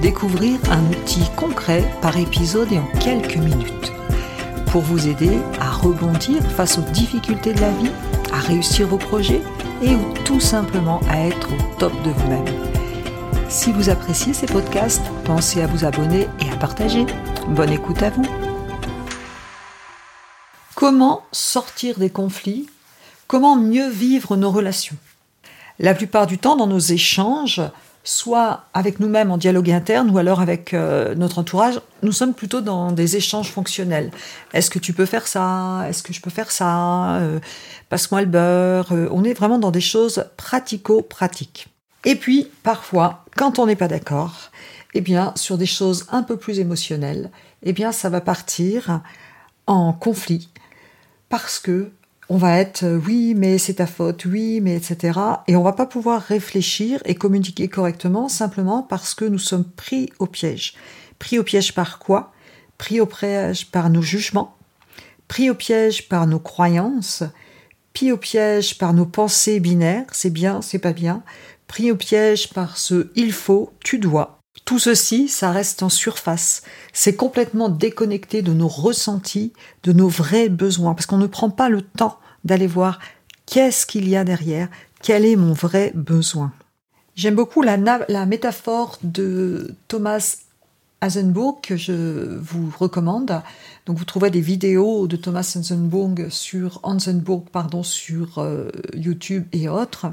découvrir un outil concret par épisode et en quelques minutes pour vous aider à rebondir face aux difficultés de la vie, à réussir vos projets et ou tout simplement à être au top de vous-même. Si vous appréciez ces podcasts, pensez à vous abonner et à partager. Bonne écoute à vous. Comment sortir des conflits? Comment mieux vivre nos relations? La plupart du temps, dans nos échanges, soit avec nous-mêmes en dialogue interne ou alors avec euh, notre entourage, nous sommes plutôt dans des échanges fonctionnels. Est-ce que tu peux faire ça? Est-ce que je peux faire ça? Euh, Passe-moi le beurre. Euh, on est vraiment dans des choses pratico-pratiques. Et puis, parfois, quand on n'est pas d'accord, eh bien, sur des choses un peu plus émotionnelles, eh bien, ça va partir en conflit parce que on va être euh, oui, mais c'est ta faute, oui, mais etc. Et on va pas pouvoir réfléchir et communiquer correctement simplement parce que nous sommes pris au piège. Pris au piège par quoi? Pris au piège par nos jugements, pris au piège par nos croyances, pris au piège par nos pensées binaires, c'est bien, c'est pas bien, pris au piège par ce il faut, tu dois. Tout ceci, ça reste en surface. C'est complètement déconnecté de nos ressentis, de nos vrais besoins, parce qu'on ne prend pas le temps d'aller voir qu'est-ce qu'il y a derrière, quel est mon vrai besoin. J'aime beaucoup la, métaphore de Thomas Hasenburg que je vous recommande. Donc vous trouverez des vidéos de Thomas Hasenburg sur pardon sur euh, YouTube et autres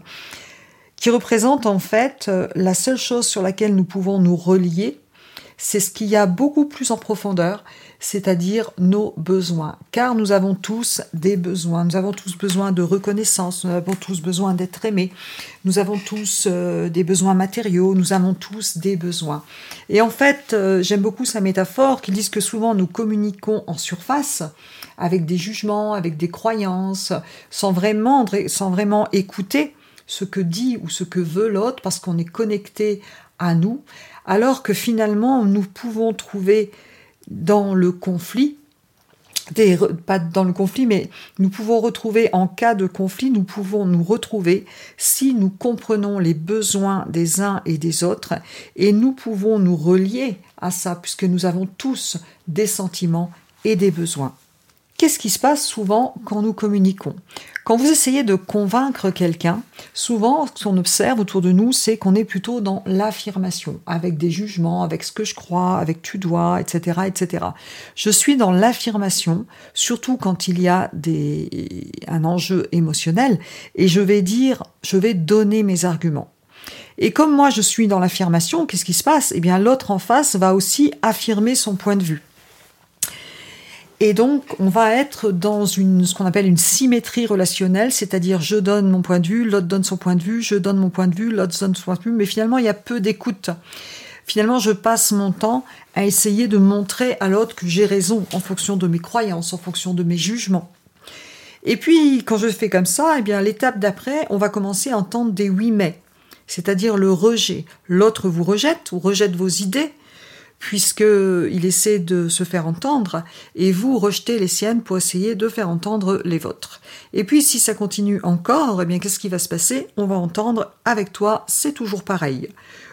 qui représentent en fait euh, la seule chose sur laquelle nous pouvons nous relier, c'est ce qu'il y a beaucoup plus en profondeur, c'est-à-dire nos besoins. Car nous avons tous des besoins. Nous avons tous besoin de reconnaissance, nous avons tous besoin d'être aimés, nous avons tous euh, des besoins matériaux, nous avons tous des besoins. Et en fait, euh, j'aime beaucoup sa métaphore qui dit que souvent nous communiquons en surface avec des jugements, avec des croyances, sans vraiment, sans vraiment écouter ce que dit ou ce que veut l'autre parce qu'on est connecté à nous, alors que finalement nous pouvons trouver dans le conflit, pas dans le conflit, mais nous pouvons retrouver en cas de conflit, nous pouvons nous retrouver si nous comprenons les besoins des uns et des autres et nous pouvons nous relier à ça puisque nous avons tous des sentiments et des besoins. Qu'est-ce qui se passe souvent quand nous communiquons? Quand vous essayez de convaincre quelqu'un, souvent ce qu'on observe autour de nous, c'est qu'on est plutôt dans l'affirmation, avec des jugements, avec ce que je crois, avec tu dois, etc., etc. Je suis dans l'affirmation, surtout quand il y a un enjeu émotionnel, et je vais dire, je vais donner mes arguments. Et comme moi je suis dans l'affirmation, qu'est-ce qui se passe? Eh bien l'autre en face va aussi affirmer son point de vue. Et donc, on va être dans une, ce qu'on appelle une symétrie relationnelle, c'est-à-dire je donne mon point de vue, l'autre donne son point de vue, je donne mon point de vue, l'autre donne son point de vue, mais finalement, il y a peu d'écoute. Finalement, je passe mon temps à essayer de montrer à l'autre que j'ai raison en fonction de mes croyances, en fonction de mes jugements. Et puis, quand je fais comme ça, eh bien, l'étape d'après, on va commencer à entendre des oui mais, c'est-à-dire le rejet. L'autre vous rejette ou rejette vos idées, puisqu'il essaie de se faire entendre, et vous rejetez les siennes pour essayer de faire entendre les vôtres. Et puis si ça continue encore, eh bien qu'est-ce qui va se passer? On va entendre avec toi, c'est toujours pareil.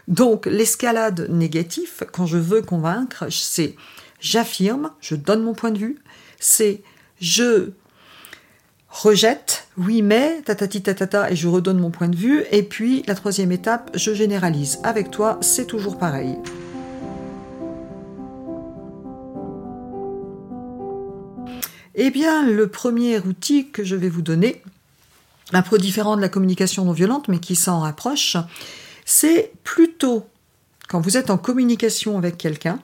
Donc l'escalade négative, quand je veux convaincre, c'est j'affirme, je donne mon point de vue, c'est je rejette, oui mais, tatati tatata, et je redonne mon point de vue, et puis la troisième étape, je généralise. Avec toi, c'est toujours pareil. Eh bien, le premier outil que je vais vous donner, un peu différent de la communication non violente, mais qui s'en rapproche, c'est plutôt, quand vous êtes en communication avec quelqu'un,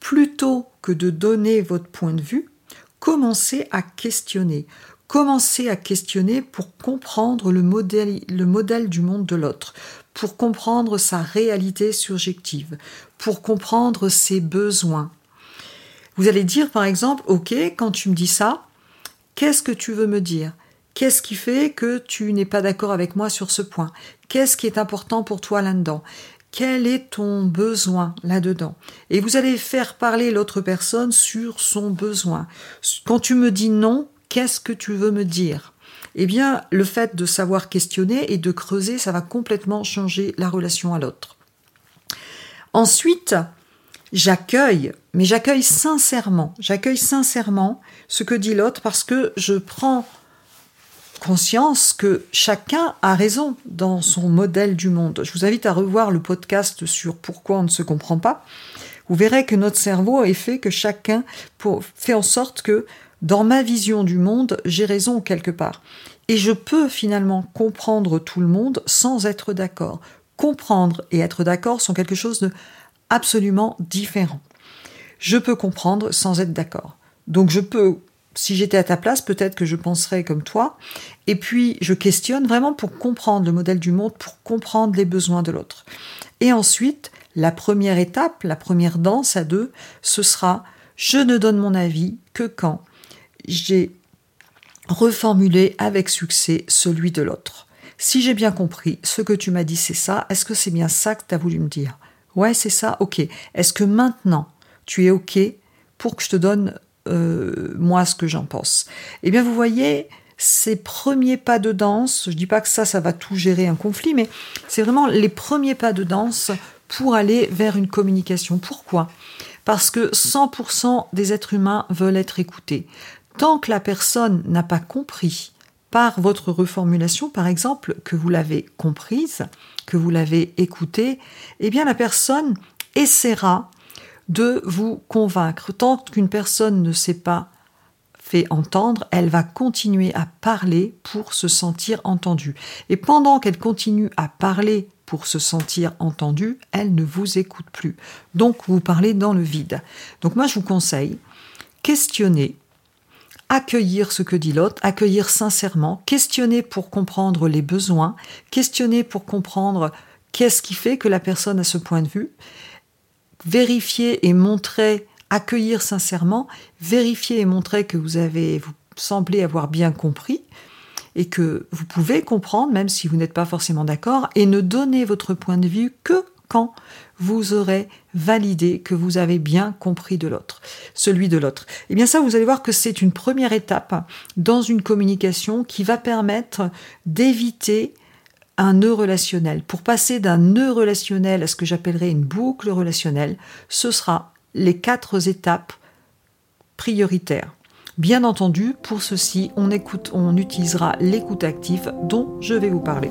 plutôt que de donner votre point de vue, commencez à questionner. Commencez à questionner pour comprendre le modèle, le modèle du monde de l'autre, pour comprendre sa réalité subjective, pour comprendre ses besoins, Vous allez dire par exemple, ok, quand tu me dis ça, qu'est-ce que tu veux me dire? Qu'est-ce qui fait que tu n'es pas d'accord avec moi sur ce point? Qu'est-ce qui est important pour toi là-dedans? Quel est ton besoin là-dedans? Et vous allez faire parler l'autre personne sur son besoin. Quand tu me dis non, qu'est-ce que tu veux me dire? Eh bien, le fait de savoir questionner et de creuser, ça va complètement changer la relation à l'autre. Ensuite, j'accueille, mais j'accueille sincèrement, j'accueille sincèrement ce que dit l'autre parce que je prends conscience que chacun a raison dans son modèle du monde. Je vous invite à revoir le podcast sur pourquoi on ne se comprend pas. Vous verrez que notre cerveau est fait que chacun fait en sorte que dans ma vision du monde, j'ai raison quelque part. Et je peux finalement comprendre tout le monde sans être d'accord. Comprendre et être d'accord sont quelque chose de absolument différent. Je peux comprendre sans être d'accord. Donc je peux si j'étais à ta place, peut-être que je penserais comme toi. Et puis, je questionne vraiment pour comprendre le modèle du monde, pour comprendre les besoins de l'autre. Et ensuite, la première étape, la première danse à deux, ce sera je ne donne mon avis que quand j'ai reformulé avec succès celui de l'autre. Si j'ai bien compris, ce que tu m'as dit, c'est ça. Est-ce que c'est bien ça que tu as voulu me dire? Ouais, c'est ça. Ok. Est-ce que maintenant, tu es ok pour que je te donne euh, moi ce que j'en pense? Eh bien, vous voyez, ces premiers pas de danse, je dis pas que ça, ça va tout gérer un conflit, mais c'est vraiment les premiers pas de danse pour aller vers une communication. Pourquoi? Parce que 100% des êtres humains veulent être écoutés. Tant que la personne n'a pas compris par votre reformulation, par exemple, que vous l'avez comprise, que vous l'avez écoutée, eh bien la personne essaiera de vous convaincre. Tant qu'une personne ne s'est pas fait entendre, elle va continuer à parler pour se sentir entendue. Et pendant qu'elle continue à parler pour se sentir entendue, elle ne vous écoute plus. Donc vous parlez dans le vide. Donc moi je vous conseille, questionner, accueillir ce que dit l'autre, accueillir sincèrement, questionner pour comprendre les besoins, questionner pour comprendre qu'est-ce qui fait que la personne a ce point de vue, vérifier et montrer, accueillir sincèrement, vérifier et montrer que vous avez, vous semblez avoir bien compris et que vous pouvez comprendre, même si vous n'êtes pas forcément d'accord, et ne donner votre point de vue que quand vous aurez validé que vous avez bien compris de l'autre, celui de l'autre. Et eh bien ça, vous allez voir que c'est une première étape dans une communication qui va permettre d'éviter un nœud relationnel. Pour passer d'un nœud relationnel à ce que j'appellerais une boucle relationnelle, ce sera les quatre étapes prioritaires. Bien entendu, pour ceci, on, écoute, on utilisera l'écoute active dont je vais vous parler.